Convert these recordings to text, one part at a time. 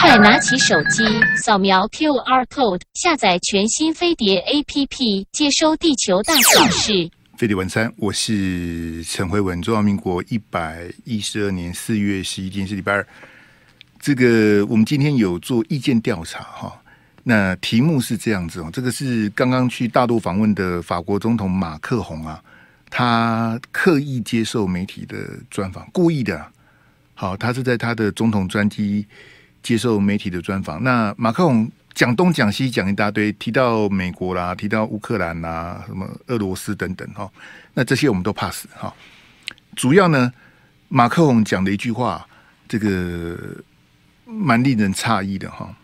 快拿起手机，扫描 QR code，下载全新飞碟 APP，接收地球大小事。飞碟晚餐，我是陈慧文。中华民国一百一十二年四月十一天是礼拜二。这个我们今天有做意见调查哈，那题目是这样子哦，这个是刚刚去大陆访问的法国总统马克宏啊，他刻意接受媒体的专访，故意的。好，他是在他的总统专机。接受媒体的专访，那马克宏讲东讲西讲一大堆，提到美国啦，提到乌克兰啦，什么俄罗斯等等哈，那这些我们都 pass 哈。主要呢，马克宏讲的一句话，这个蛮令人诧异的哈。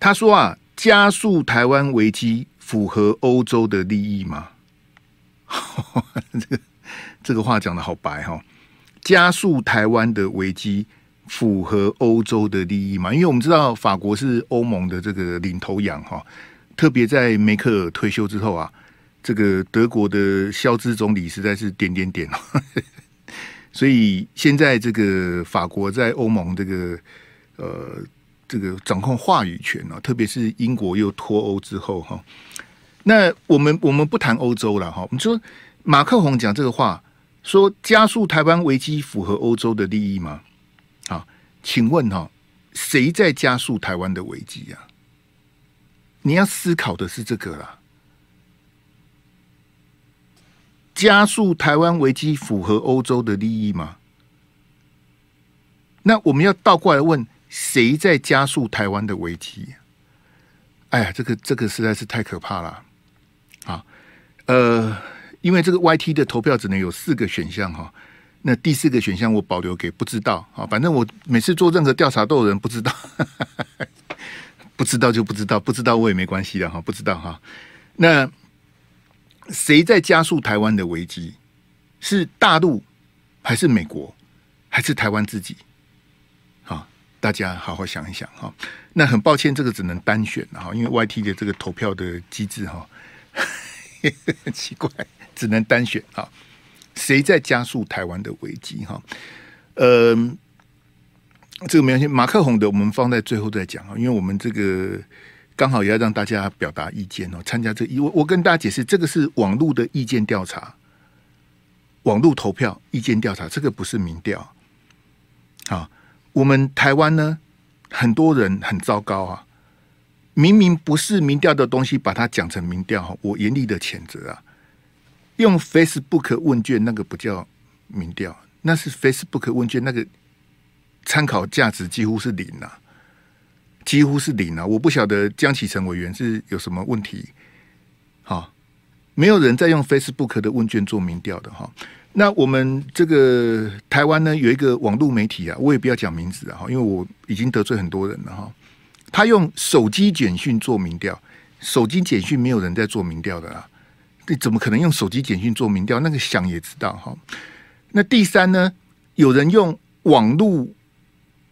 他说啊，加速台湾危机符合欧洲的利益吗？这个这个话讲得好白哈，加速台湾的危机。符合欧洲的利益嘛？因为我们知道法国是欧盟的这个领头羊哈，特别在梅克尔退休之后啊，这个德国的肖兹总理实在是点点点，所以现在这个法国在欧盟这个呃这个掌控话语权啊，特别是英国又脱欧之后哈，那我们我们不谈欧洲了哈，我们说马克宏讲这个话，说加速台湾危机符合欧洲的利益吗？请问哈，谁在加速台湾的危机啊？你要思考的是这个啦。加速台湾危机符合欧洲的利益吗？那我们要倒过来问，谁在加速台湾的危机？哎呀，这个这个实在是太可怕了。啊，呃，因为这个 YT 的投票只能有四个选项哈。那第四个选项我保留给不知道啊，反正我每次做任何调查都有人不知道，不知道就不知道，不知道我也没关系的哈，不知道哈。那谁在加速台湾的危机？是大陆还是美国还是台湾自己？好，大家好好想一想哈。那很抱歉，这个只能单选哈，因为 YT 的这个投票的机制哈，很 奇怪，只能单选哈。谁在加速台湾的危机？哈，呃，这个没关系。马克宏的我们放在最后再讲啊，因为我们这个刚好也要让大家表达意见哦。参加这一，我我跟大家解释，这个是网络的意见调查，网络投票意见调查，这个不是民调。好，我们台湾呢，很多人很糟糕啊，明明不是民调的东西，把它讲成民调，我严厉的谴责啊。用 Facebook 问卷那个不叫民调，那是 Facebook 问卷，那个参考价值几乎是零啊，几乎是零啊！我不晓得江启臣委员是有什么问题，好，没有人在用 Facebook 的问卷做民调的哈。那我们这个台湾呢，有一个网络媒体啊，我也不要讲名字啊，因为我已经得罪很多人了哈。他用手机简讯做民调，手机简讯没有人在做民调的啦。你怎么可能用手机简讯做民调？那个想也知道哈。那第三呢？有人用网络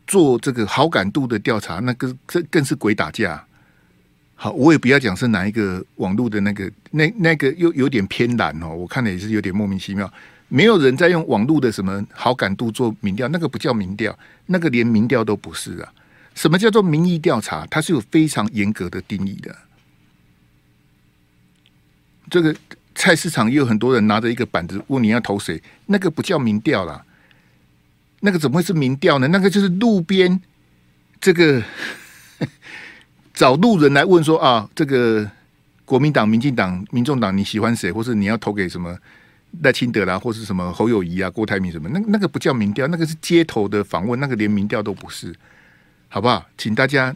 做这个好感度的调查，那个这更是鬼打架。好，我也不要讲是哪一个网络的那个，那那个又有点偏蓝哦。我看了也是有点莫名其妙。没有人在用网络的什么好感度做民调，那个不叫民调，那个连民调都不是啊。什么叫做民意调查？它是有非常严格的定义的。这个菜市场也有很多人拿着一个板子问你要投谁，那个不叫民调啦，那个怎么会是民调呢？那个就是路边这个 找路人来问说啊，这个国民党、民进党、民众党你喜欢谁，或是你要投给什么赖清德啦，或是什么侯友谊啊、郭台铭什么？那那个不叫民调，那个是街头的访问，那个连民调都不是，好不好？请大家，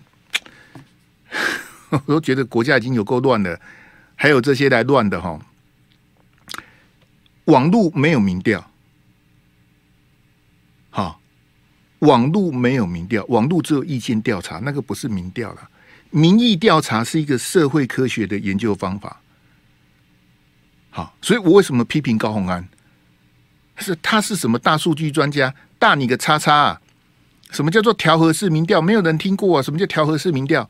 我都觉得国家已经有够乱了。还有这些来乱的哈，网络没有民调，好，网络没有民调，网络只有意见调查，那个不是民调了。民意调查是一个社会科学的研究方法，好，所以我为什么批评高虹安？是他是什么大数据专家？大你个叉叉啊！什么叫做调和式民调？没有人听过啊！什么叫调和式民调？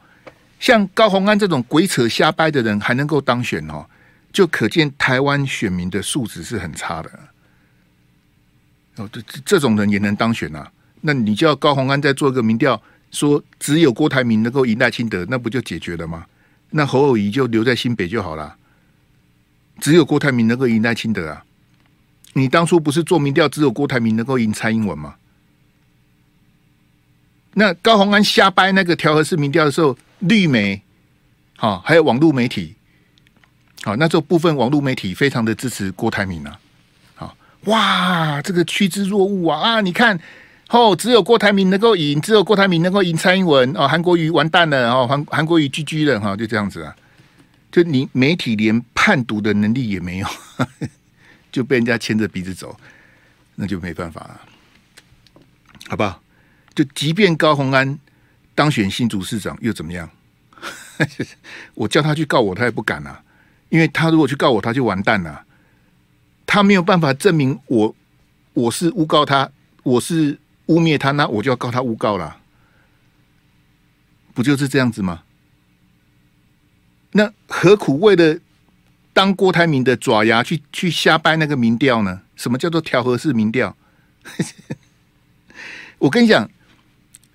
像高虹安这种鬼扯瞎掰的人还能够当选哦，就可见台湾选民的素质是很差的。哦，这这种人也能当选啊？那你叫高虹安再做一个民调，说只有郭台铭能够赢赖清德，那不就解决了吗？那侯友谊就留在新北就好了。只有郭台铭能够赢赖清德啊！你当初不是做民调，只有郭台铭能够赢蔡英文吗？那高虹安瞎掰那个调和式民调的时候，绿媒，好，还有网络媒体，好，那时候部分网络媒体非常的支持郭台铭啊，好，哇，这个趋之若鹜啊啊！你看，哦，只有郭台铭能够赢，只有郭台铭能够赢蔡英文哦，韩国瑜完蛋了哦，韩韩国瑜 GG 了哈，就这样子啊，就你媒体连判读的能力也没有，就被人家牵着鼻子走，那就没办法了，好不好？就即便高虹安当选新竹市长又怎么样？我叫他去告我，他也不敢啊！因为他如果去告我，他就完蛋了。他没有办法证明我我是诬告他，我是污蔑他，那我就要告他诬告了。不就是这样子吗？那何苦为了当郭台铭的爪牙去去瞎掰那个民调呢？什么叫做调和式民调？我跟你讲。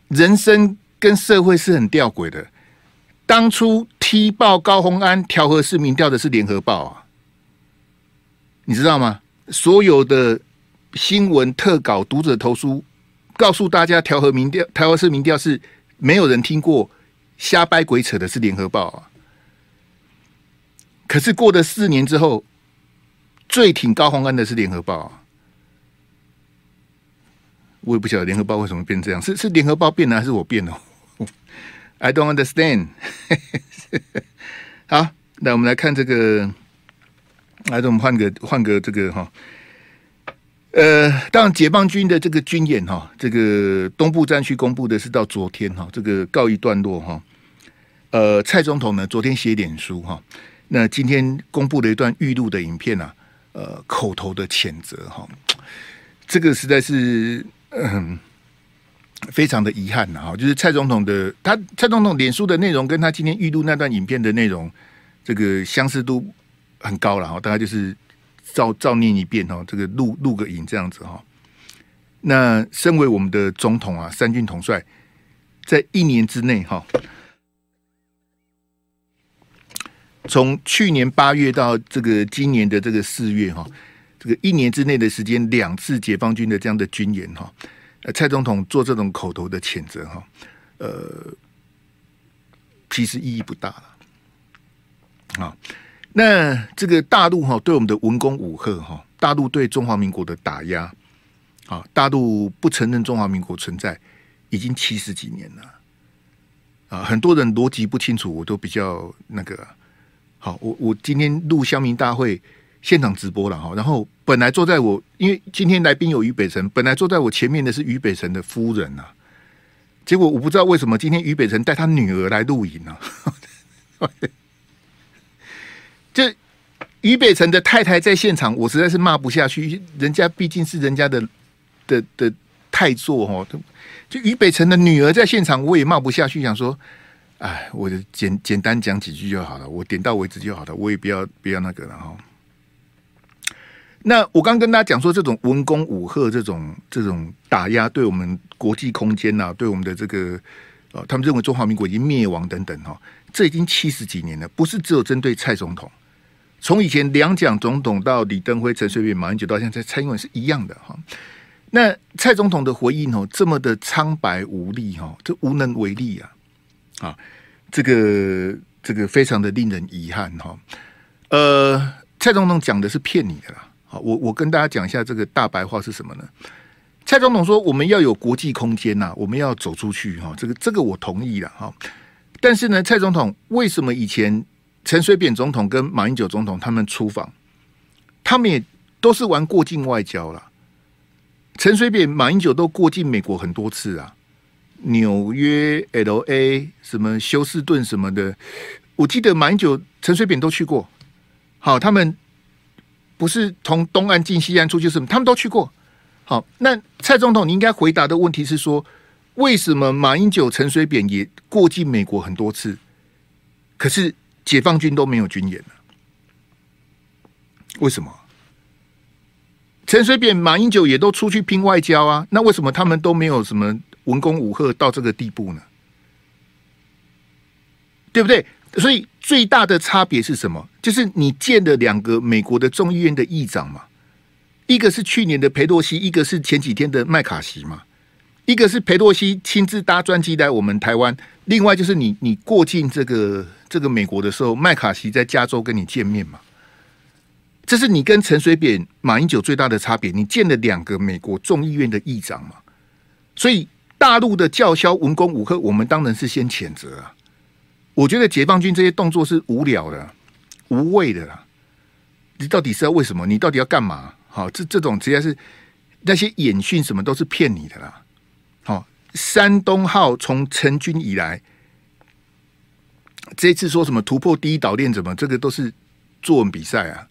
人生跟社会是很吊诡的。当初踢爆高虹安调和市民调的是联合报啊，你知道吗？所有的新闻特稿、读者投书，告诉大家调和民调、调和市民调是没有人听过，瞎掰鬼扯的是联合报啊。可是过了四年之后，最挺高虹安的是联合报啊。我也不晓得联合报为什么变这样，是是联合报变了还是我变了？I don't understand 好，那我们来看这个，来，我们换个换个这个哈，呃，当然解放军的这个军演哈，这个东部战区公布的是到昨天哈，这个告一段落哈。呃，蔡总统呢昨天写脸书哈，那今天公布了一段预录的影片啊，呃，口头的谴责哈，这个实在是。嗯，非常的遗憾呐，哈，就是蔡总统的他蔡总统脸书的内容跟他今天预录那段影片的内容，这个相似度很高了哈，大概就是照照念一遍哈，这个录录个影这样子哈。那身为我们的总统啊，三军统帅，在一年之内哈，从去年八月到这个今年的这个四月哈。这个一年之内的时间，两次解放军的这样的军演哈，呃，蔡总统做这种口头的谴责哈，呃，其实意义不大了。啊，那这个大陆哈对我们的文攻武吓哈，大陆对中华民国的打压啊，大陆不承认中华民国存在，已经七十几年了。啊，很多人逻辑不清楚，我都比较那个。好，我我今天录乡民大会。现场直播了哈，然后本来坐在我，因为今天来宾有于北辰，本来坐在我前面的是于北辰的夫人呐，结果我不知道为什么今天于北辰带他女儿来录影呢？这于北辰的太太在现场，我实在是骂不下去，人家毕竟是人家的的的太座哈，就于北辰的女儿在现场，我也骂不下去，想说，哎，我就简简单讲几句就好了，我点到为止就好了，我也不要不要那个了哈。那我刚跟大家讲说，这种文攻武吓，这种这种打压，对我们国际空间呐、啊，对我们的这个呃，他们认为中华民国已经灭亡等等哈，这已经七十几年了，不是只有针对蔡总统，从以前两蒋总统到李登辉、陈水扁、马英九到现在蔡英文是一样的哈。那蔡总统的回应哦，这么的苍白无力哈，这无能为力啊，啊，这个这个非常的令人遗憾哈。呃，蔡总统讲的是骗你的啦。好，我我跟大家讲一下这个大白话是什么呢？蔡总统说，我们要有国际空间呐，我们要走出去哈。这个这个我同意了哈。但是呢，蔡总统为什么以前陈水扁总统跟马英九总统他们出访，他们也都是玩过境外交了。陈水扁、马英九都过境美国很多次啊，纽约、LA 什么休斯顿什么的，我记得马英九、陈水扁都去过。好，他们。不是从东岸进西岸出去，什么他们都去过。好，那蔡总统，你应该回答的问题是说，为什么马英九、陈水扁也过境美国很多次，可是解放军都没有军演呢？为什么？陈水扁、马英九也都出去拼外交啊，那为什么他们都没有什么文攻武赫到这个地步呢？对不对？所以最大的差别是什么？就是你见了两个美国的众议院的议长嘛，一个是去年的裴洛西，一个是前几天的麦卡锡嘛。一个是裴洛西亲自搭专机来我们台湾，另外就是你你过境这个这个美国的时候，麦卡锡在加州跟你见面嘛。这是你跟陈水扁、马英九最大的差别。你见了两个美国众议院的议长嘛，所以大陆的叫嚣、文攻武吓，我们当然是先谴责啊。我觉得解放军这些动作是无聊的、无谓的啦。你到底是要为什么？你到底要干嘛？好，这这种直接是那些演训什么都是骗你的啦。好，山东号从成军以来，这次说什么突破第一岛链，怎么这个都是作文比赛啊？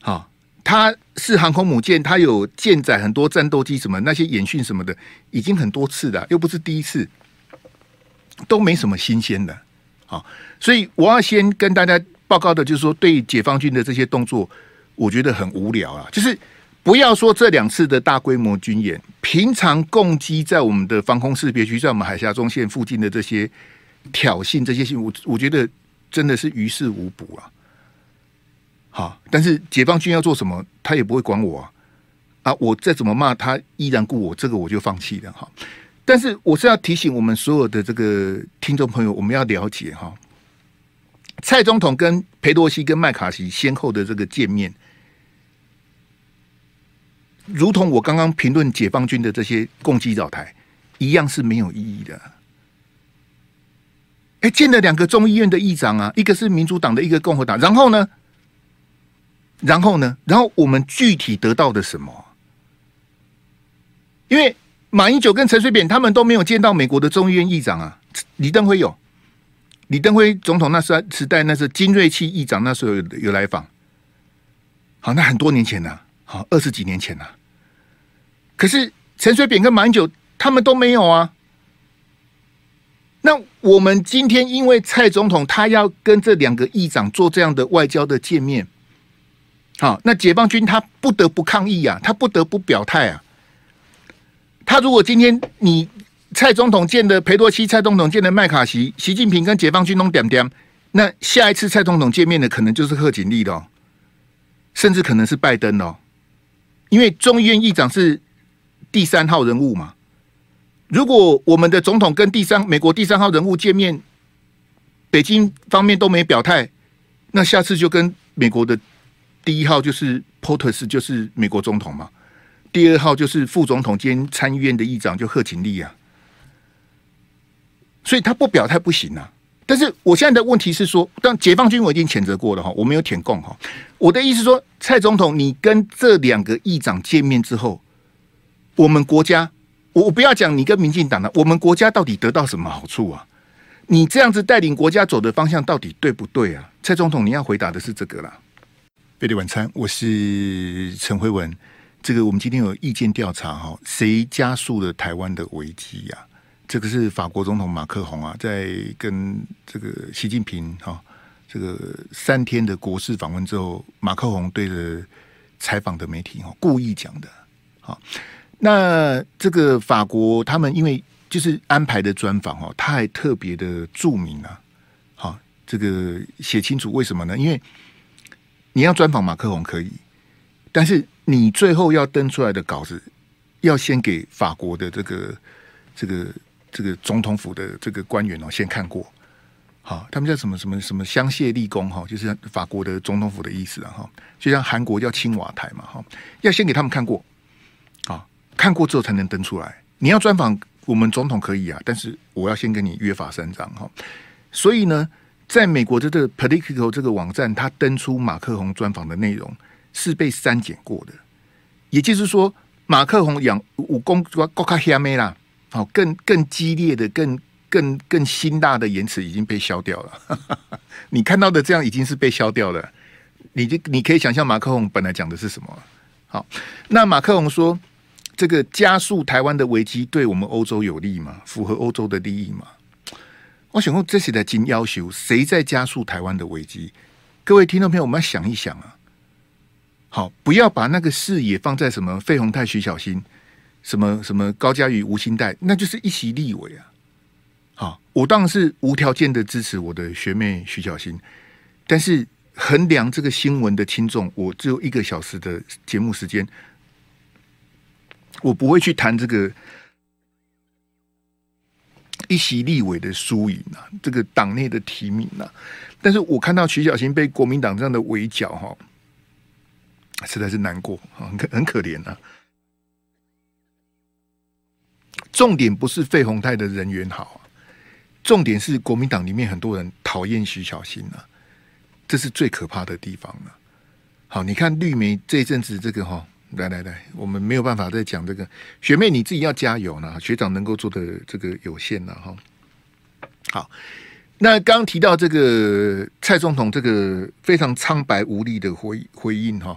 好，它是航空母舰，它有舰载很多战斗机，什么那些演训什么的，已经很多次了，又不是第一次，都没什么新鲜的。啊，所以我要先跟大家报告的，就是说对解放军的这些动作，我觉得很无聊啊，就是。不要说这两次的大规模军演，平常攻击在我们的防空识别区，在我们海峡中线附近的这些挑衅，这些信，我我觉得真的是于事无补啊。好，但是解放军要做什么，他也不会管我啊。啊，我再怎么骂他，依然顾我，这个我就放弃了哈。但是我是要提醒我们所有的这个听众朋友，我们要了解哈，蔡总统跟裴洛西跟麦卡锡先后的这个见面。如同我刚刚评论解放军的这些攻击扰台一样是没有意义的。哎，见了两个众议院的议长啊，一个是民主党的，一个共和党。然后呢？然后呢？然后我们具体得到的什么？因为马英九跟陈水扁他们都没有见到美国的众议院议长啊。李登辉有，李登辉总统那时时代那是金瑞气议长那时候有有来访。好，那很多年前呢、啊。好，二十几年前了，啊。可是陈水扁跟马英九他们都没有啊。那我们今天因为蔡总统他要跟这两个议长做这样的外交的见面，好，那解放军他不得不抗议啊，他不得不表态啊。他如果今天你蔡总统见的裴洛西，蔡总统见的麦卡锡，习近平跟解放军弄点点，那下一次蔡总统见面的可能就是贺锦丽的，甚至可能是拜登哦。因为众议院议长是第三号人物嘛，如果我们的总统跟第三美国第三号人物见面，北京方面都没表态，那下次就跟美国的第一号就是 POTUS 就是美国总统嘛，第二号就是副总统兼参议院的议长就贺锦丽啊，所以他不表态不行啊。但是我现在的问题是说，当解放军我已经谴责过了哈，我没有舔共哈。我的意思说，蔡总统，你跟这两个议长见面之后，我们国家，我不要讲你跟民进党的，我们国家到底得到什么好处啊？你这样子带领国家走的方向到底对不对啊？蔡总统，你要回答的是这个啦。飞碟晚餐，我是陈辉文。这个我们今天有意见调查哈，谁加速了台湾的危机呀？这个是法国总统马克宏啊，在跟这个习近平哈这个三天的国事访问之后，马克宏对着采访的媒体哈故意讲的。好，那这个法国他们因为就是安排的专访哦，他还特别的注明啊，好，这个写清楚为什么呢？因为你要专访马克宏可以，但是你最后要登出来的稿子要先给法国的这个这个。这个总统府的这个官员哦，先看过，好，他们叫什么什么什么香榭丽宫哈，就是法国的总统府的意思啊哈，就像韩国叫青瓦台嘛哈，要先给他们看过，啊，看过之后才能登出来。你要专访我们总统可以啊，但是我要先跟你约法三章哈。所以呢，在美国的这个 Politico 这个网站，他登出马克宏专访的内容是被删减过的，也就是说，马克宏养武功国卡黑妹啦。好，更更激烈的、更更更辛辣的言辞已经被消掉了。你看到的这样已经是被消掉了。你就你可以想象马克宏本来讲的是什么？好，那马克宏说这个加速台湾的危机对我们欧洲有利吗？符合欧洲的利益吗？我想问这些的金要求，谁在加速台湾的危机？各位听众朋友，我们要想一想啊。好，不要把那个视野放在什么费鸿泰、徐小新，什么什么高嘉瑜、吴欣岱，那就是一席立委啊。好，我当然是无条件的支持我的学妹徐小新，但是衡量这个新闻的轻重，我只有一个小时的节目时间，我不会去谈这个一席立委的输赢啊，这个党内的提名啊。但是我看到徐小新被国民党这样的围剿，哈，实在是难过，很可很可怜啊。重点不是费鸿泰的人缘好。重点是国民党里面很多人讨厌徐小新啊，这是最可怕的地方了。好，你看绿媒这一阵子这个哈，来来来，我们没有办法再讲这个学妹，你自己要加油呢。学长能够做的这个有限了哈。好，那刚刚提到这个蔡总统这个非常苍白无力的回回应哈，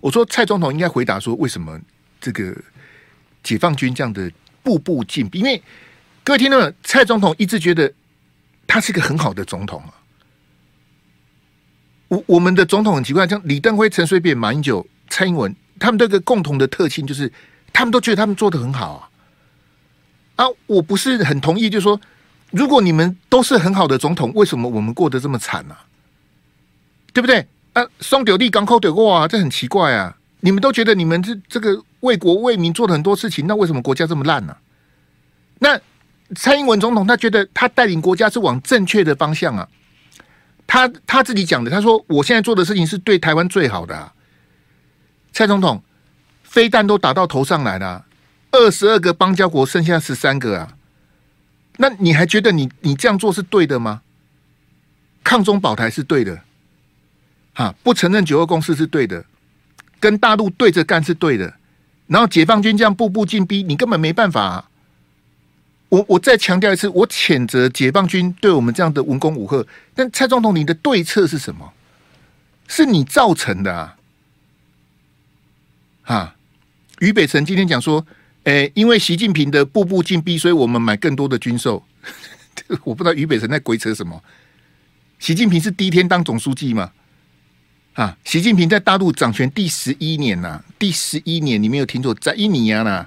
我说蔡总统应该回答说，为什么这个解放军这样的步步进逼？因为各位听众，蔡总统一直觉得他是一个很好的总统啊。我我们的总统很奇怪，像李登辉、陈水扁、马英九、蔡英文，他们这个共同的特性就是，他们都觉得他们做得很好啊。啊，我不是很同意，就是说，如果你们都是很好的总统，为什么我们过得这么惨呢？对不对？啊，双丢地港口丢过啊，这很奇怪啊。你们都觉得你们这这个为国为民做了很多事情，那为什么国家这么烂呢？那蔡英文总统他觉得他带领国家是往正确的方向啊，他他自己讲的，他说我现在做的事情是对台湾最好的啊。蔡总统飞弹都打到头上来了，二十二个邦交国剩下十三个啊，那你还觉得你你这样做是对的吗？抗中保台是对的，哈，不承认九二共识是对的，跟大陆对着干是对的，然后解放军这样步步进逼，你根本没办法。我我再强调一次，我谴责解放军对我们这样的文攻武吓。但蔡总统，你的对策是什么？是你造成的啊！啊，于北辰今天讲说，哎、因为习近平的步步进逼，所以我们买更多的军售。我不知道于北辰在鬼扯什么。习近平是第一天当总书记吗？啊，习近平在大陆掌权第十一年呐、第十一年你没有听错，在一年呐。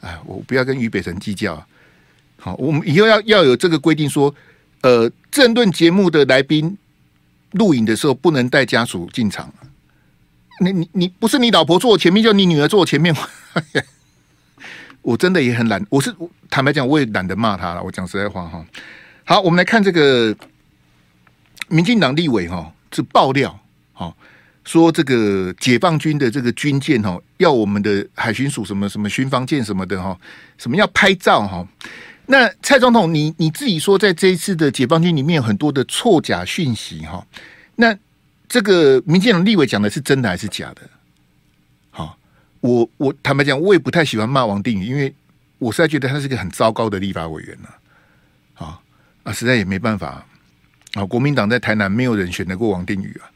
哎，我不要跟于北辰计较。好，我们以后要要有这个规定，说，呃，政论节目的来宾录影的时候不能带家属进场。你你你不是你老婆坐我前面，就你女儿坐我前面。我真的也很懒，我是坦白讲，我也懒得骂他了。我讲实在话哈。好，我们来看这个民进党立委哈，是爆料，说这个解放军的这个军舰哦，要我们的海巡署什么什么巡防舰什么的哈，什么要拍照哈。那蔡总统，你你自己说，在这一次的解放军里面有很多的错假讯息哈。那这个民进党立委讲的是真的还是假的？好，我我坦白讲，我也不太喜欢骂王定宇，因为我实在觉得他是个很糟糕的立法委员呐。啊啊，实在也没办法啊。国民党在台南没有人选得过王定宇啊，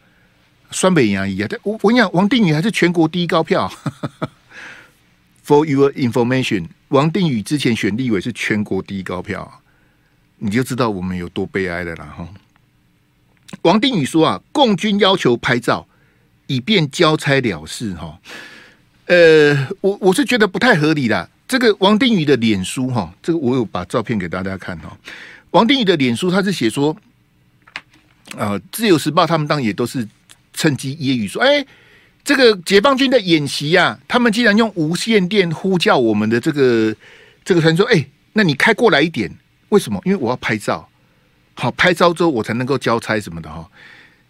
双北牙医啊，我我跟你讲，王定宇还是全国第一高票。For your information。王定宇之前选立委是全国第一高票，你就知道我们有多悲哀的了哈。王定宇说啊，共军要求拍照，以便交差了事哈。呃，我我是觉得不太合理的。这个王定宇的脸书哈，这个我有把照片给大家看哈。王定宇的脸书他是写说，啊，自由时报他们当也都是趁机揶揄说，哎。这个解放军的演习呀、啊，他们竟然用无线电呼叫我们的这个这个船说：“哎，那你开过来一点，为什么？因为我要拍照，好拍照之后我才能够交差什么的哈。”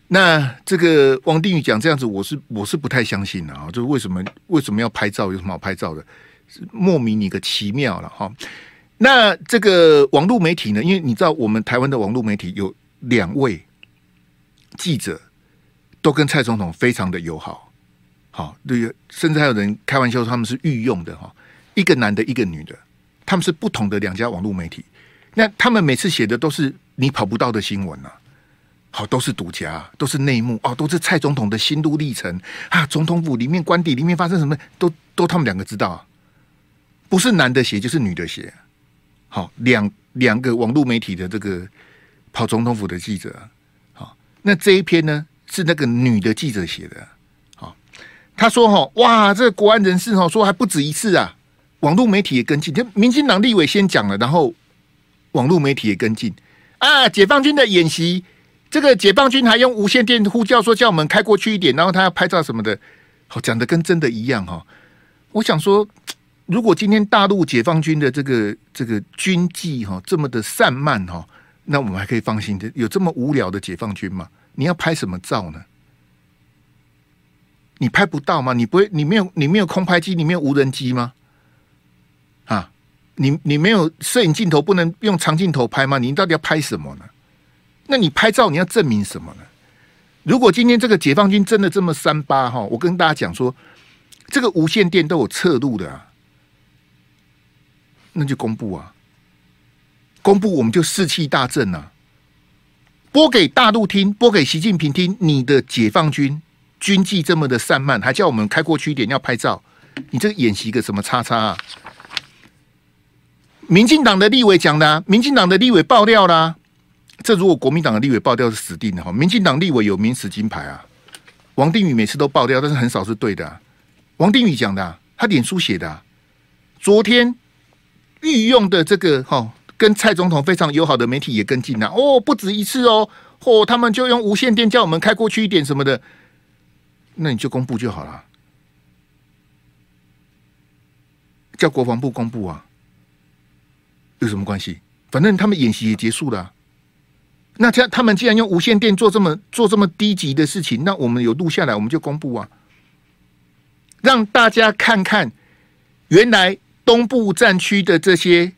那这个王定宇讲这样子，我是我是不太相信的啊。就是为什么为什么要拍照？有什么好拍照的？莫名一个奇妙了哈。那这个网络媒体呢？因为你知道，我们台湾的网络媒体有两位记者都跟蔡总统非常的友好。好，对，甚至还有人开玩笑说他们是御用的哈，一个男的，一个女的，他们是不同的两家网络媒体。那他们每次写的都是你跑不到的新闻啊，好，都是独家，都是内幕哦，都是蔡总统的心路历程啊，总统府里面官邸里面发生什么，都都他们两个知道，不是男的写就是女的写。好，两两个网络媒体的这个跑总统府的记者，好，那这一篇呢？是那个女的记者写的。好，他说：“哈，哇，这个国安人士哈说还不止一次啊，网络媒体也跟进，就民进党立委先讲了，然后网络媒体也跟进啊，解放军的演习，这个解放军还用无线电呼叫说叫我们开过去一点，然后他要拍照什么的，好讲的跟真的一样哈。我想说。”如果今天大陆解放军的这个这个军纪哈这么的散漫哈，那我们还可以放心的。有这么无聊的解放军吗？你要拍什么照呢？你拍不到吗？你不会，你没有，你没有空拍机，你没有无人机吗？啊，你你没有摄影镜头，不能用长镜头拍吗？你到底要拍什么呢？那你拍照你要证明什么呢？如果今天这个解放军真的这么三八哈，我跟大家讲说，这个无线电都有侧路的啊。那就公布啊！公布我们就士气大振啊！播给大陆听，播给习近平听。你的解放军军纪这么的散漫，还叫我们开过去一点要拍照，你这个演习个什么叉叉啊？民进党的立委讲的啊，民进党的立委爆料啦。这如果国民党的立委爆料是死定的哈！民进党立委有名死金牌啊！王定宇每次都爆料，但是很少是对的啊。王定宇讲的，他脸书写的，昨天。御用的这个哈，跟蔡总统非常友好的媒体也跟进了哦，不止一次哦，嚯，他们就用无线电叫我们开过去一点什么的，那你就公布就好了，叫国防部公布啊，有什么关系？反正他们演习也结束了，那这样他们既然用无线电做这么做这么低级的事情，那我们有录下来，我们就公布啊，让大家看看原来。东部战区的这些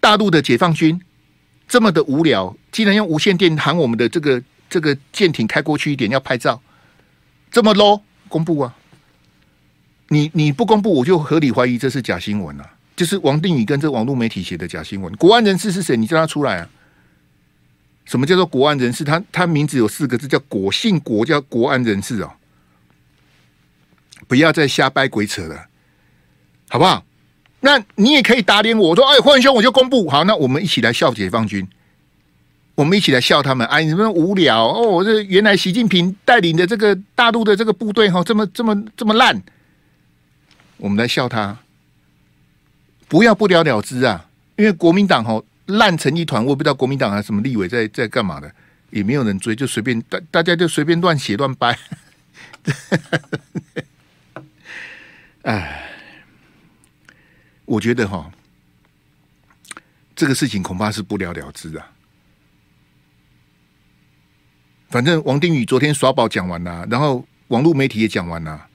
大陆的解放军这么的无聊，竟然用无线电喊我们的这个这个舰艇开过去一点要拍照，这么 low，公布啊！你你不公布，我就合理怀疑这是假新闻啊！就是王定宇跟这网络媒体写的假新闻。国安人士是谁？你叫他出来啊！什么叫做国安人士？他他名字有四个字，叫国，姓国，叫国安人士哦！不要再瞎掰鬼扯了，好不好？那你也可以打脸我，我说哎，霍元兄，我就公布好，那我们一起来笑解放军，我们一起来笑他们，哎，你们。无聊哦，这原来习近平带领的这个大陆的这个部队哈，这么这么这么烂，我们来笑他，不要不了了之啊，因为国民党哈烂成一团，我不知道国民党还什么立委在在干嘛的，也没有人追，就随便大大家就随便乱写乱掰，哎。我觉得哈，这个事情恐怕是不了了之啊。反正王定宇昨天耍宝讲完了，然后网络媒体也讲完了，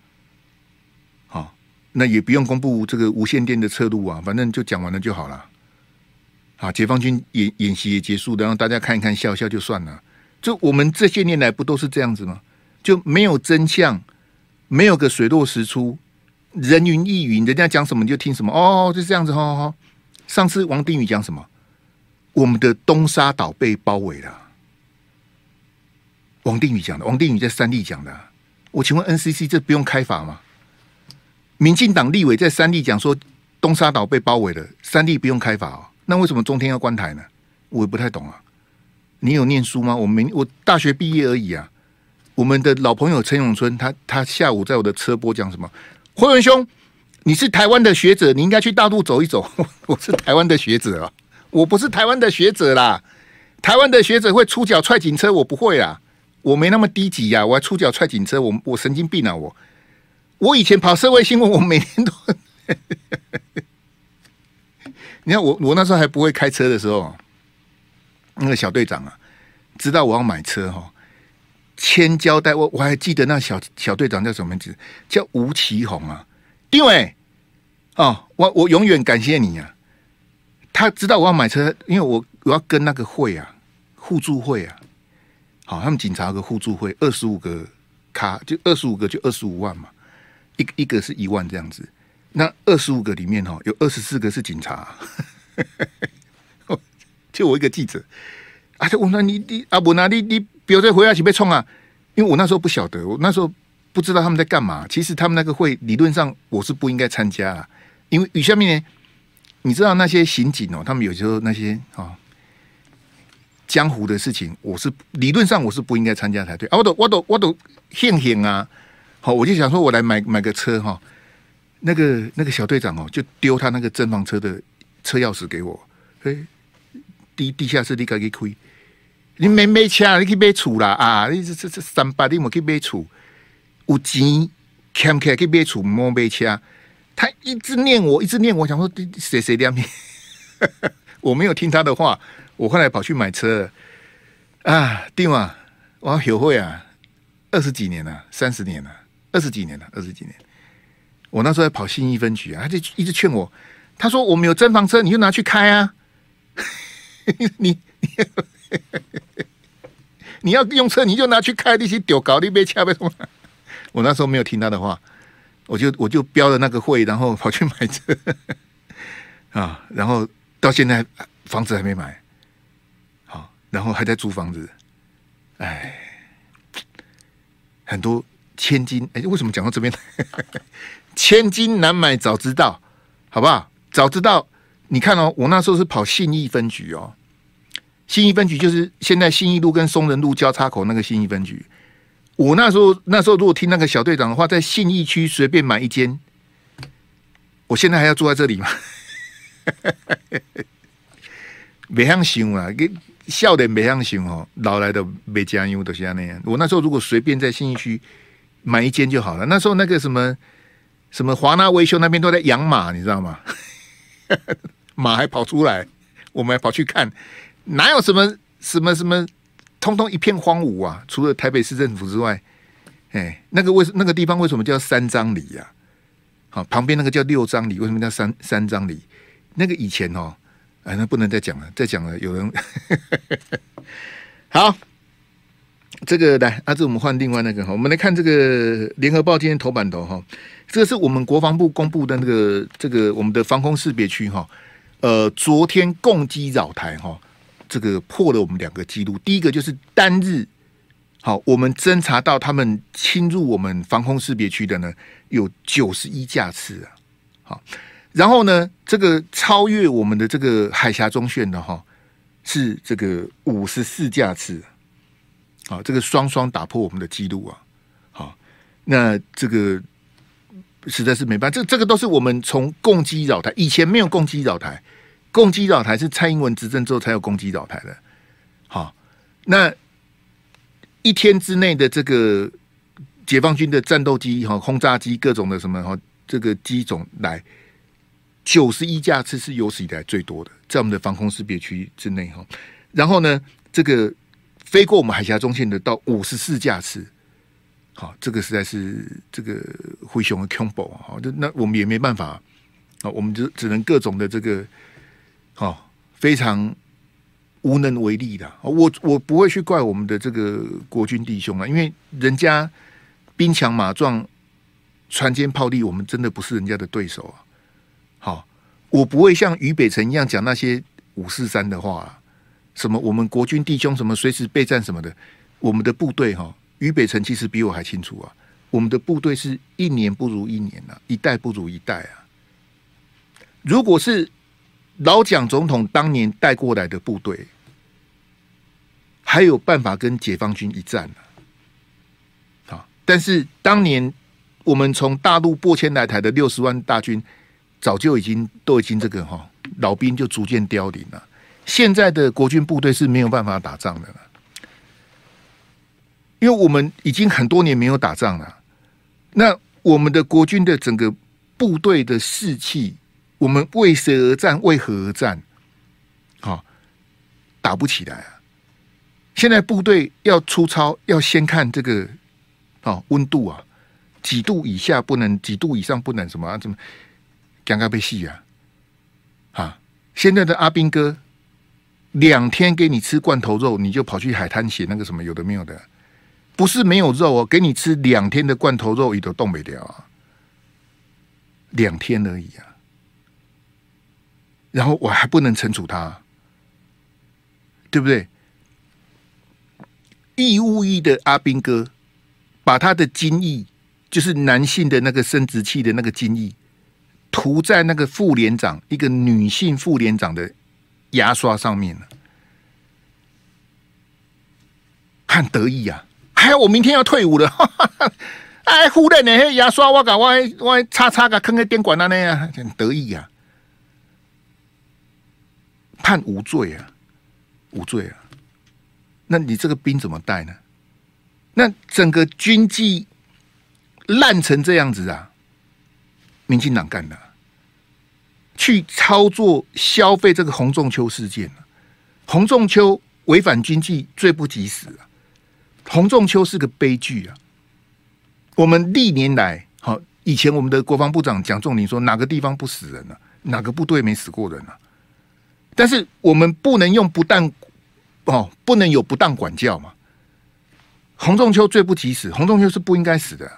好，那也不用公布这个无线电的侧路啊，反正就讲完了就好了。啊，解放军演演习也结束，然后大家看一看笑笑就算了。就我们这些年来不都是这样子吗？就没有真相，没有个水落石出。人云亦云，人家讲什么你就听什么哦，就这样子哈哈。上次王定宇讲什么？我们的东沙岛被包围了。王定宇讲的，王定宇在三立讲的。我请问 NCC 这不用开罚吗？民进党立委在三立讲说东沙岛被包围了，三立不用开罚哦。那为什么中天要关台呢？我也不太懂啊。你有念书吗？我没，我大学毕业而已啊。我们的老朋友陈永春，他他下午在我的车播讲什么？辉文兄，你是台湾的学者，你应该去大陆走一走。我是台湾的学者啊，我不是台湾的学者啦。台湾的学者会出脚踹警车，我不会啊，我没那么低级呀、啊，我还出脚踹警车，我我神经病啊，我我以前跑社会新闻，我每天都，你看我我那时候还不会开车的时候，那个小队长啊，知道我要买车哈。千交代我，我还记得那小小队长叫什么名字？叫吴奇宏啊。丁伟，哦，我我永远感谢你啊！他知道我要买车，因为我我要跟那个会啊，互助会啊。好，他们警察有个互助会，二十五个卡，就二十五个就二十五万嘛，一一个是一万这样子。那二十五个里面哈，有二十四个是警察，就我一个记者。啊，就我说你你阿伯那你你。有在回来起被冲啊！因为我那时候不晓得，我那时候不知道他们在干嘛。其实他们那个会理论上我是不应该参加啊，因为雨下面呢，你知道那些刑警哦，他们有时候那些啊、哦，江湖的事情，我是理论上我是不应该参加才对啊！我都我都我都庆幸啊！好，我就想说我来买买个车哈，那个那个小队长哦，就丢他那个珍房车的车钥匙给我，哎，地地下室立刻给开，你没没钱，你去买厝啦啊！你这这这三百你莫去买厝，有钱欠起来去买厝，莫买车。他一直念我，一直念我，想说谁谁两面，我没有听他的话。我后来跑去买车啊，对嘛，我要学会啊，二十几年了，三十年了，二十几年了，二十几年。我那时候在跑信义分局啊，他就一直劝我，他说我们有珍房车，你就拿去开啊。你你 你要用车，你就拿去开，那些丢搞的被掐呗什么？我那时候没有听他的话，我就我就标了那个会，然后跑去买车 啊，然后到现在房子还没买。好然后还在租房子，哎，很多千金哎，为什么讲到这边？千金难买早知道，好不好？早知道，你看哦，我那时候是跑信义分局哦，信义分局就是现在信义路跟松仁路交叉口那个信义分局。我那时候那时候如果听那个小队长的话，在信义区随便买一间，我现在还要住在这里吗？没想想啊，给。笑的没样行哦，老来的没加油都像那样。我那时候如果随便在信义区买一间就好了。那时候那个什么什么华纳维修那边都在养马，你知道吗？马还跑出来，我们还跑去看，哪有什么什么什么，通通一片荒芜啊！除了台北市政府之外，哎，那个为那个地方为什么叫三张里呀？好，旁边那个叫六张里，为什么叫三三张里？那个以前哦。哎，那不能再讲了，再讲了有人 好。这个来，阿志，我们换另外那个哈，我们来看这个联合报今天头版头哈，这个是我们国防部公布的那个这个我们的防空识别区哈，呃，昨天共机扰台哈，这个破了我们两个记录，第一个就是单日好，我们侦查到他们侵入我们防空识别区的呢，有九十一架次啊，好。然后呢，这个超越我们的这个海峡中线的哈，是这个五十四架次，啊，这个双双打破我们的记录啊，好，那这个实在是没办法，这这个都是我们从共机扰台，以前没有共机扰台，共机扰台是蔡英文执政之后才有共机扰台的，好，那一天之内的这个解放军的战斗机哈、轰炸机各种的什么哈，这个机种来。九十一架次是有史以来最多的，在我们的防空识别区之内哈。然后呢，这个飞过我们海峡中线的到五十四架次，好，这个实在是这个灰熊的 combo 啊，就那我们也没办法啊，我们就只能各种的这个，哦，非常无能为力的。我我不会去怪我们的这个国军弟兄啊，因为人家兵强马壮，船坚炮利，我们真的不是人家的对手啊。好，我不会像于北辰一样讲那些五四三的话啊，什么我们国军弟兄什么随时备战什么的，我们的部队哈，于北辰其实比我还清楚啊，我们的部队是一年不如一年啊，一代不如一代啊。如果是老蒋总统当年带过来的部队，还有办法跟解放军一战呢。好，但是当年我们从大陆播迁来台的六十万大军。早就已经都已经这个哈老兵就逐渐凋零了。现在的国军部队是没有办法打仗的了，因为我们已经很多年没有打仗了。那我们的国军的整个部队的士气，我们为谁而战？为何而战？好，打不起来啊！现在部队要出操，要先看这个哦温度啊，几度以下不能，几度以上不能什么啊？怎么？尴尬被戏啊！啊，现在的阿兵哥两天给你吃罐头肉，你就跑去海滩写那个什么有的没有的，不是没有肉哦，给你吃两天的罐头肉，你都动不了啊，两天而已啊。然后我还不能惩处他，对不对？义务役的阿兵哥把他的精液，就是男性的那个生殖器的那个精液。涂在那个副连长，一个女性副连长的牙刷上面了。很得意呀、啊！还有我明天要退伍了，哈哈哈哎，忽然呢，牙刷我搞我我擦擦个坑个电管啊那样，很得意呀、啊。判无罪啊，无罪啊！那你这个兵怎么带呢？那整个军纪烂成这样子啊！民进党干的，去操作消费这个洪仲丘事件，洪仲丘违反军纪，罪不及时啊！洪仲丘是个悲剧啊！我们历年来，好以前我们的国防部长蒋仲林说，哪个地方不死人呢、啊？哪个部队没死过人呢、但是我们不能用不当哦，不能有不当管教嘛。洪仲丘罪不及时，洪仲丘是不应该死的。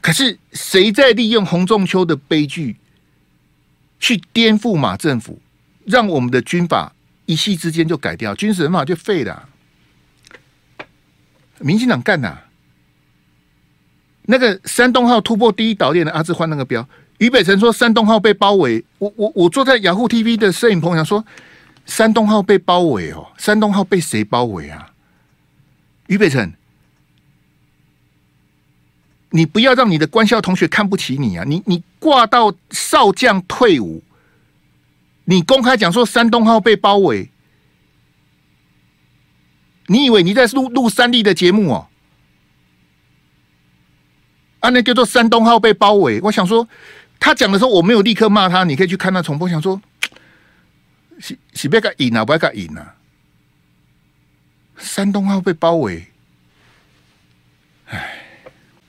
可是谁在利用洪仲丘的悲剧去颠覆马政府，让我们的军法一夕之间就改掉，军事人法就废了。民进党干呐！那个山东号突破第一岛链的阿志换那个标，于北辰说山东号被包围。我我我坐在雅虎 TV 的摄影棚想说，山东号被包围哦，山东号被谁包围啊？于北辰，你不要让你的官校同学看不起你啊！你你挂到少将退伍，你公开讲说山东号被包围。你以为你在录录三立的节目哦？啊，那叫做山东号被包围。我想说，他讲的时候我没有立刻骂他，你可以去看他重播。想说，是是别个赢啊，不要个赢啊！山东号被包围，哎，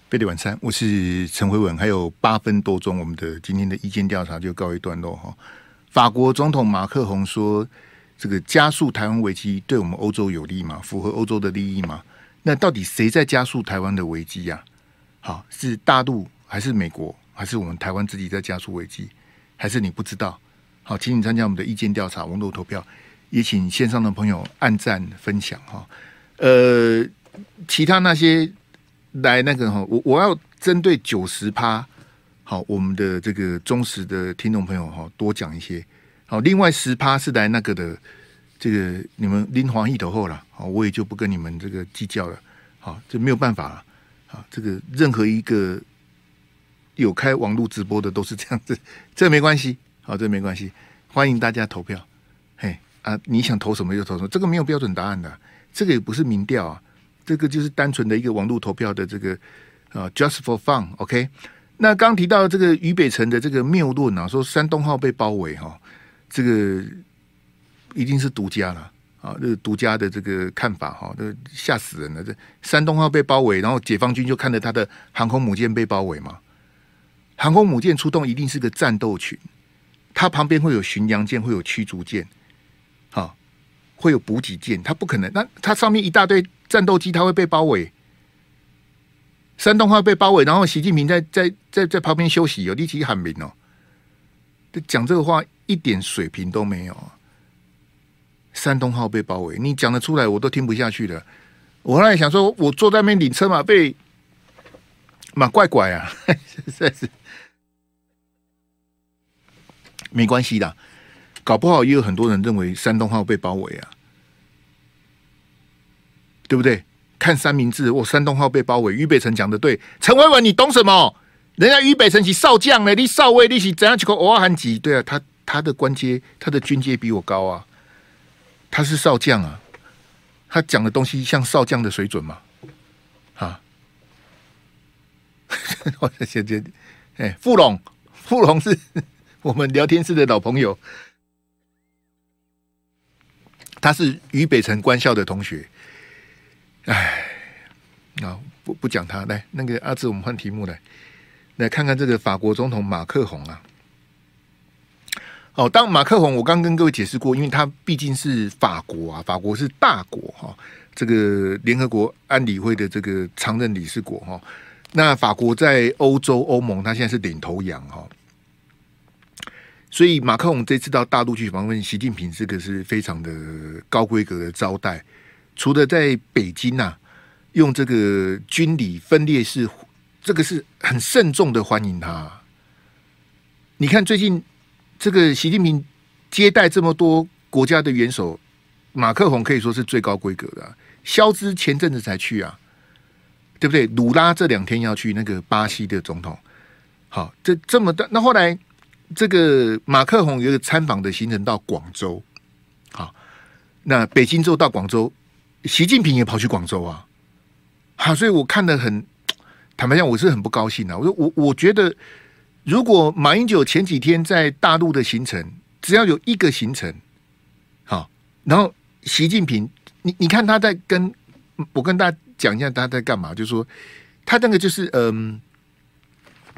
贝蒂晚餐，我是陈辉文，还有八分多钟，我们的今天的意见调查就告一段落哈。法国总统马克宏说。这个加速台湾危机对我们欧洲有利吗？符合欧洲的利益吗？那到底谁在加速台湾的危机呀？好，是大陆还是美国，还是我们台湾自己在加速危机？还是你不知道？好，请你参加我们的意见调查，网络投票，也请线上的朋友按赞分享哈。呃，其他那些来那个哈，我我要针对九十趴，好，我们的这个忠实的听众朋友哈，多讲一些。好，另外十趴是来那个的，这个你们拎黄一头后了，好，我也就不跟你们这个计较了，好，这没有办法了，啊，这个任何一个有开网络直播的都是这样子，这没关系，好，这没关系，欢迎大家投票，嘿啊，你想投什么就投什么，这个没有标准答案的，这个也不是民调啊，这个就是单纯的一个网络投票的这个啊，just for fun，OK？那刚提到这个于北辰的这个谬论啊，说山东号被包围哈。这个一定是独家了啊！这个独家的这个看法哈，这吓死人了！这山东号被包围，然后解放军就看着他的航空母舰被包围嘛。航空母舰出动一定是个战斗群，它旁边会有巡洋舰，会有驱逐舰，哈，会有补给舰，它不可能。那它上面一大堆战斗机，它会被包围。山东号被包围，然后习近平在在在在旁边休息，有力气喊名哦。讲这个话一点水平都没有。山东号被包围，你讲得出来，我都听不下去了。我后来想说，我坐在那边领车马被马怪怪啊，实在是没关系的。搞不好也有很多人认为山东号被包围啊，对不对？看三明治，我山东号被包围。俞北辰讲的对，陈维文，你懂什么？人家俞北辰是少将呢，你少尉，你是怎样去个瓦罕级？对啊，他他的官阶，他的军阶比我高啊，他是少将啊，他讲的东西像少将的水准嘛？啊，我谢谢，哎，富龙，富龙是我们聊天室的老朋友，他是俞北辰官校的同学，哎，那不不讲他，来那个阿志，我们换题目来。来看看这个法国总统马克宏啊，哦，当马克宏，我刚跟各位解释过，因为他毕竟是法国啊，法国是大国哈，这个联合国安理会的这个常任理事国哈，那法国在欧洲欧盟，他现在是领头羊哈，所以马克宏这次到大陆去访问习近平，这个是非常的高规格的招待，除了在北京呐，用这个军礼分列式。这个是很慎重的欢迎他。你看最近这个习近平接待这么多国家的元首，马克宏可以说是最高规格的，肖兹前阵子才去啊，对不对？鲁拉这两天要去那个巴西的总统，好，这这么的。那后来这个马克宏有一个参访的行程到广州，好，那北京之后到广州，习近平也跑去广州啊，好，所以我看得很坦白讲，我是很不高兴的。我说我我觉得，如果马英九前几天在大陆的行程，只要有一个行程，好，然后习近平。你你看他在跟我跟大家讲一下他在干嘛，就是说他那个就是嗯，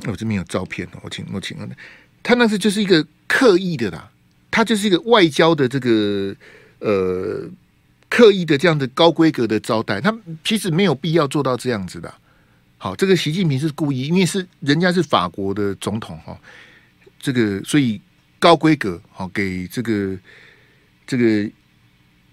我这边有照片哦，我请我请问他那是就是一个刻意的啦，他就是一个外交的这个呃刻意的这样的高规格的招待，他其实没有必要做到这样子的。好，这个习近平是故意，因为是人家是法国的总统哈，这个所以高规格好给这个这个。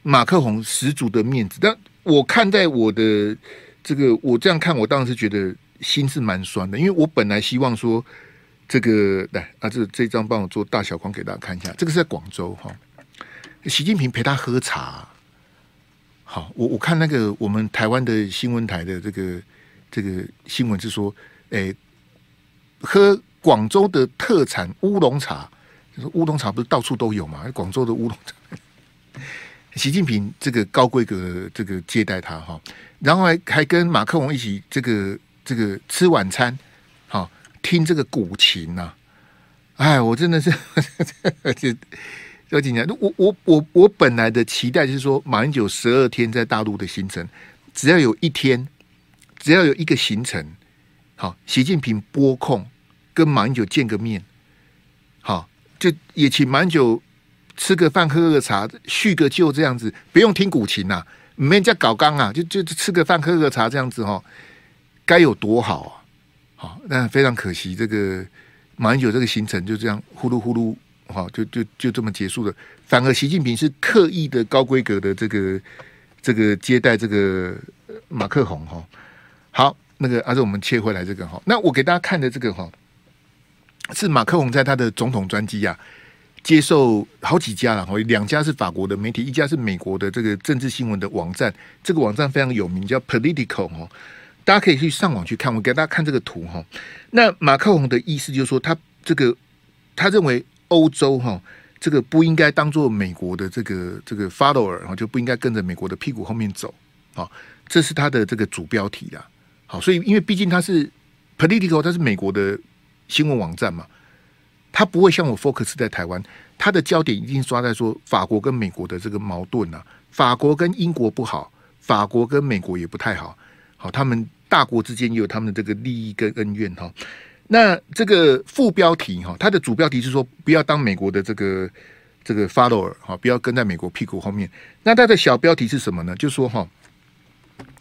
马克宏十足的面子，但我看在我的这个，我这样看，我当然是觉得心是蛮酸的，因为我本来希望说这个来啊，这这张帮我做大小框给大家看一下，这个是在广州哈，习近平陪他喝茶。好，我我看那个我们台湾的新闻台的这个这个新闻是说，诶，喝广州的特产乌龙茶，就是乌龙茶不是到处都有嘛？广州的乌龙茶。习近平这个高规格这个接待他哈，然后还还跟马克龙一起这个这个吃晚餐，听这个古琴呐、啊，哎，我真的是就要紧张。我我我我本来的期待是说，马英九十二天在大陆的行程，只要有一天，只要有一个行程，好，习近平拨空跟马英九见个面，好，就也请马英九。吃个饭，喝个茶，叙个旧，这样子不用听古琴呐、啊，没人家搞纲啊，就就吃个饭，喝个茶，这样子哈，该有多好啊！好，但非常可惜，这个马英九这个行程就这样呼噜呼噜，好，就就就这么结束了。反而习近平是刻意的高规格的这个这个接待这个马克宏哈。好，那个还是我们切回来这个哈，那我给大家看的这个哈，是马克宏在他的总统专机呀。接受好几家了哈，两家是法国的媒体，一家是美国的这个政治新闻的网站。这个网站非常有名，叫 Political 哈，大家可以去上网去看。我给大家看这个图哈。那马克宏的意思就是说，他这个他认为欧洲哈，这个不应该当做美国的这个这个 follower 哈，就不应该跟着美国的屁股后面走。啊，这是他的这个主标题啊。好，所以因为毕竟他是 Political，他是美国的新闻网站嘛。他不会像我 focus 在台湾，他的焦点一定抓在说法国跟美国的这个矛盾啊，法国跟英国不好，法国跟美国也不太好，好，他们大国之间也有他们的这个利益跟恩怨哈。那这个副标题哈，它的主标题是说不要当美国的这个这个 follower 哈，不要跟在美国屁股后面。那它的小标题是什么呢？就说哈，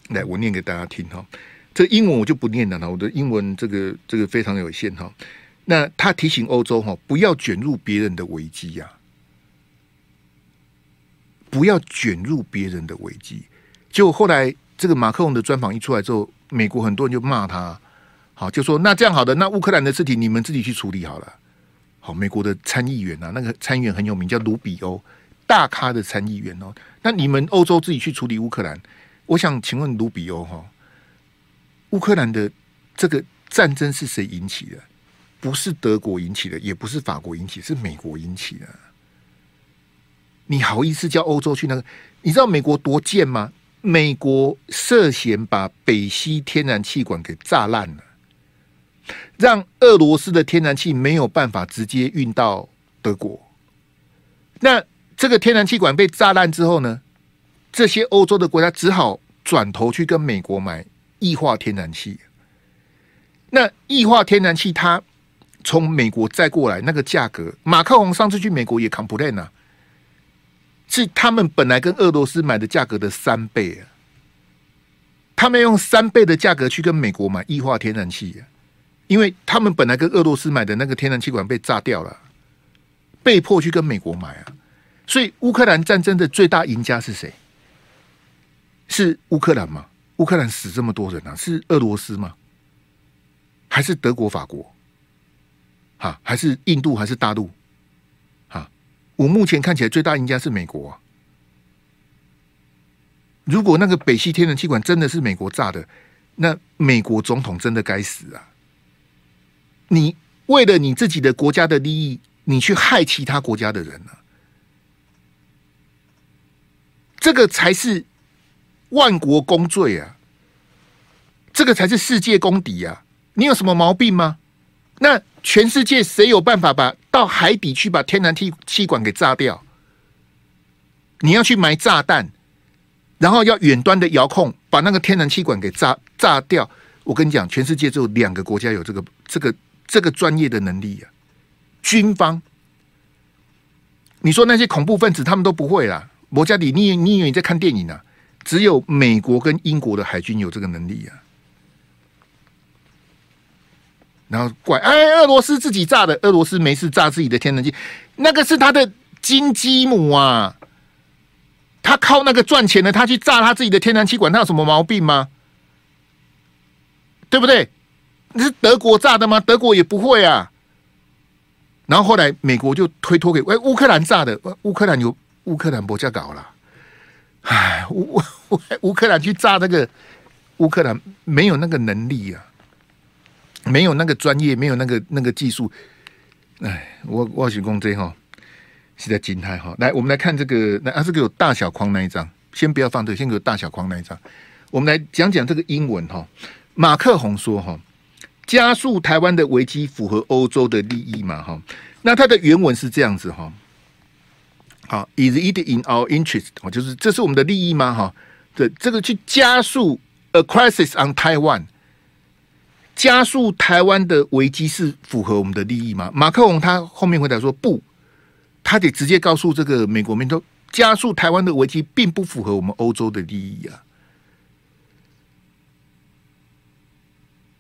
来我念给大家听哈，这英文我就不念了，我的英文这个这个非常有限哈。那他提醒欧洲哈，不要卷入别人的危机呀，不要卷入别人的危机。结果后来这个马克龙的专访一出来之后，美国很多人就骂他，好就说那这样好的，那乌克兰的事情你们自己去处理好了。好，美国的参议员啊，那个参议员很有名，叫卢比欧，大咖的参议员哦。那你们欧洲自己去处理乌克兰，我想请问卢比欧哈，乌克兰的这个战争是谁引起的？不是德国引起的，也不是法国引起，是美国引起的。你好意思叫欧洲去那个？你知道美国多贱吗？美国涉嫌把北溪天然气管给炸烂了，让俄罗斯的天然气没有办法直接运到德国。那这个天然气管被炸烂之后呢？这些欧洲的国家只好转头去跟美国买液化天然气。那液化天然气它。从美国再过来那个价格，马克宏上次去美国也 complain 啊，是他们本来跟俄罗斯买的价格的三倍啊，他们用三倍的价格去跟美国买液化天然气啊，因为他们本来跟俄罗斯买的那个天然气管被炸掉了，被迫去跟美国买啊，所以乌克兰战争的最大赢家是谁？是乌克兰吗？乌克兰死这么多人啊，是俄罗斯吗？还是德国、法国？哈，还是印度，还是大陆？我目前看起来最大赢家是美国啊。如果那个北溪天然气管真的是美国炸的，那美国总统真的该死啊！你为了你自己的国家的利益，你去害其他国家的人呢、啊？这个才是万国公罪啊！这个才是世界公敌啊！你有什么毛病吗？那全世界谁有办法把到海底去把天然气气管给炸掉？你要去埋炸弹，然后要远端的遥控把那个天然气管给炸炸掉。我跟你讲，全世界只有两个国家有这个这个这个专业的能力啊！军方，你说那些恐怖分子他们都不会啦。摩加迪，你你以为你在看电影啊？只有美国跟英国的海军有这个能力啊！然后怪哎，俄罗斯自己炸的，俄罗斯没事炸自己的天然气，那个是他的金鸡母啊！他靠那个赚钱的，他去炸他自己的天然气管，他有什么毛病吗？对不对？那是德国炸的吗？德国也不会啊。然后后来美国就推脱给哎乌克兰炸的，乌克兰有乌克兰国家搞了。哎，乌乌乌克兰去炸那个乌克兰没有那个能力啊。没有那个专业，没有那个那个技术，哎，我我是讲这哈，是在惊叹哈。来，我们来看这个，那啊，这个有大小框那一张，先不要放这，先给我大小框那一张。我们来讲讲这个英文哈。马克宏说哈，加速台湾的危机符合欧洲的利益嘛哈。那它的原文是这样子哈，好，is it in our interest？哦就是这是我们的利益吗？哈，对，这个去加速 a crisis on Taiwan。加速台湾的危机是符合我们的利益吗？马克龙他后面回答说不，他得直接告诉这个美国民众，加速台湾的危机并不符合我们欧洲的利益啊。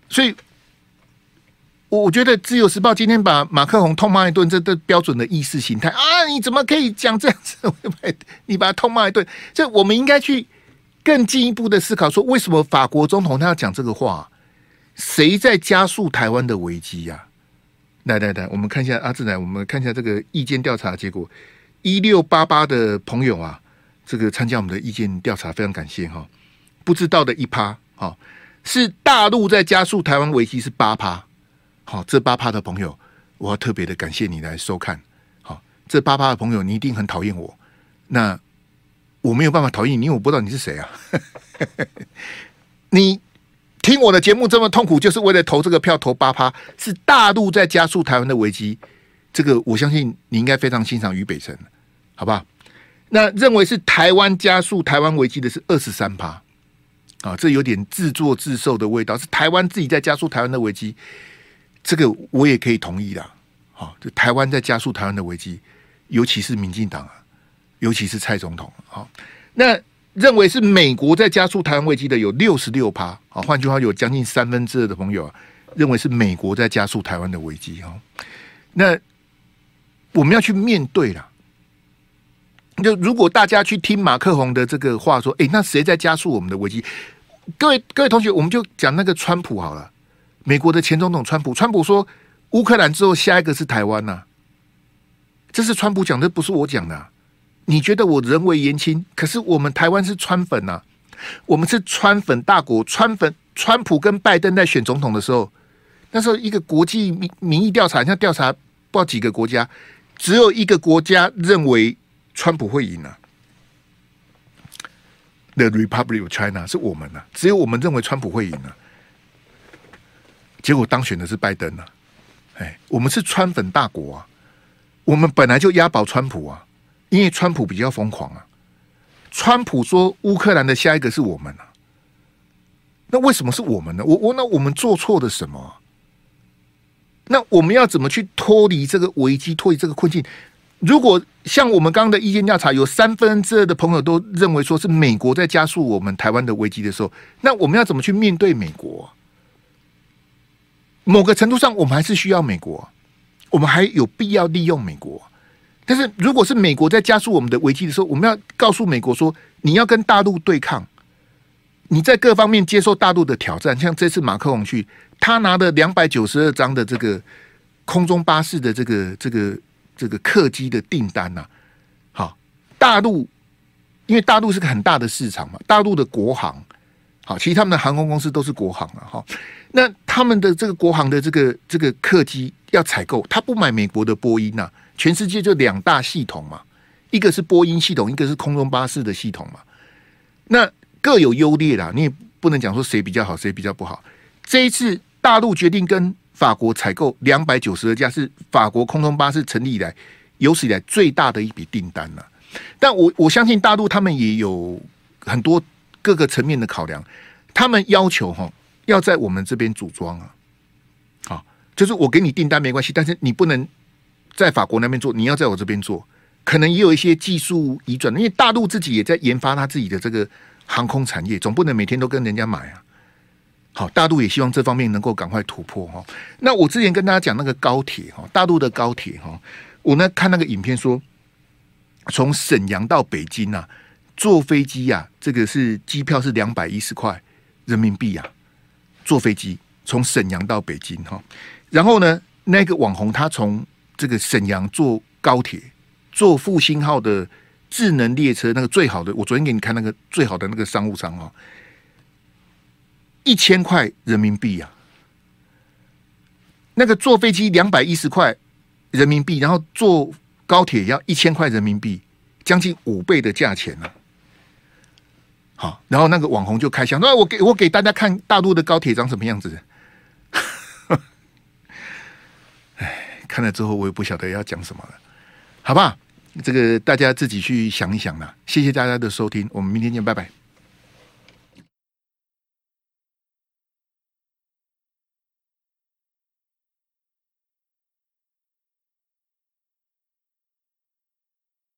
所以，我我觉得《自由时报》今天把马克龙痛骂一顿，这这标准的意识形态啊！你怎么可以讲这样子？你把他痛骂一顿，这我们应该去更进一步的思考，说为什么法国总统他要讲这个话？谁在加速台湾的危机呀？来来来，我们看一下阿志来，我们看一下这个意见调查结果。一六八八的朋友啊，这个参加我们的意见调查，非常感谢哈。不知道的一趴，哈，是大陆在加速台湾危机是八趴。好，这八趴的朋友，我要特别的感谢你来收看。好，这八趴的朋友，你一定很讨厌我。那我没有办法讨厌你，因为我不知道你是谁啊。你。听我的节目这么痛苦，就是为了投这个票，投八趴，是大陆在加速台湾的危机。这个我相信你应该非常欣赏于北辰，好不好？那认为是台湾加速台湾危机的是二十三趴，啊，这有点自作自受的味道。是台湾自己在加速台湾的危机，这个我也可以同意的。好，就台湾在加速台湾的危机，尤其是民进党啊，尤其是蔡总统。好，那。认为是美国在加速台湾危机的有六十六趴，啊，换句话有将近三分之二的朋友啊，认为是美国在加速台湾的危机哈。那我们要去面对了。就如果大家去听马克宏的这个话说，诶，那谁在加速我们的危机？各位各位同学，我们就讲那个川普好了，美国的前总统川普，川普说乌克兰之后下一个是台湾呐，这是川普讲的，不是我讲的。你觉得我人微言轻？可是我们台湾是川粉呐、啊，我们是川粉大国。川粉，川普跟拜登在选总统的时候，那时候一个国际民民意调查，像调查不知道几个国家，只有一个国家认为川普会赢啊。The Republic of China 是我们啊，只有我们认为川普会赢啊。结果当选的是拜登啊。哎，我们是川粉大国啊，我们本来就押宝川普啊。因为川普比较疯狂啊，川普说乌克兰的下一个是我们啊，那为什么是我们呢？我我那我们做错了什么？那我们要怎么去脱离这个危机，脱离这个困境？如果像我们刚刚的意见调查，有三分之二的朋友都认为说是美国在加速我们台湾的危机的时候，那我们要怎么去面对美国？某个程度上，我们还是需要美国，我们还有必要利用美国。但是，如果是美国在加速我们的危机的时候，我们要告诉美国说，你要跟大陆对抗，你在各方面接受大陆的挑战。像这次马克宏去，他拿的两百九十二张的这个空中巴士的这个这个这个客机的订单呐、好，大陆因为大陆是个很大的市场嘛，大陆的国航，好，其实他们的航空公司都是国航啊，哈。那他们的这个国航的这个这个客机要采购，他不买美国的波音呐，全世界就两大系统嘛，一个是波音系统，一个是空中巴士的系统嘛。那各有优劣啦，你也不能讲说谁比较好，谁比较不好。这一次大陆决定跟法国采购两百九十二架，是法国空中巴士成立以来有史以来最大的一笔订单了。但我我相信大陆他们也有很多各个层面的考量，他们要求哈。要在我们这边组装啊，好，就是我给你订单没关系，但是你不能在法国那边做，你要在我这边做，可能也有一些技术移转，因为大陆自己也在研发他自己的这个航空产业，总不能每天都跟人家买啊。好，大陆也希望这方面能够赶快突破哈。那我之前跟大家讲那个高铁哈，大陆的高铁哈，我呢看那个影片说，从沈阳到北京啊，坐飞机呀，这个是机票是两百一十块人民币呀。坐飞机从沈阳到北京哈，然后呢，那个网红他从这个沈阳坐高铁，坐复兴号的智能列车，那个最好的，我昨天给你看那个最好的那个商务舱啊，一千块人民币呀，那个坐飞机两百一十块人民币，然后坐高铁要一千块人民币，将近五倍的价钱呢。好，然后那个网红就开箱，那我给我给大家看大陆的高铁长什么样子。哎，看了之后我也不晓得要讲什么了，好吧？这个大家自己去想一想啦。谢谢大家的收听，我们明天见，拜拜。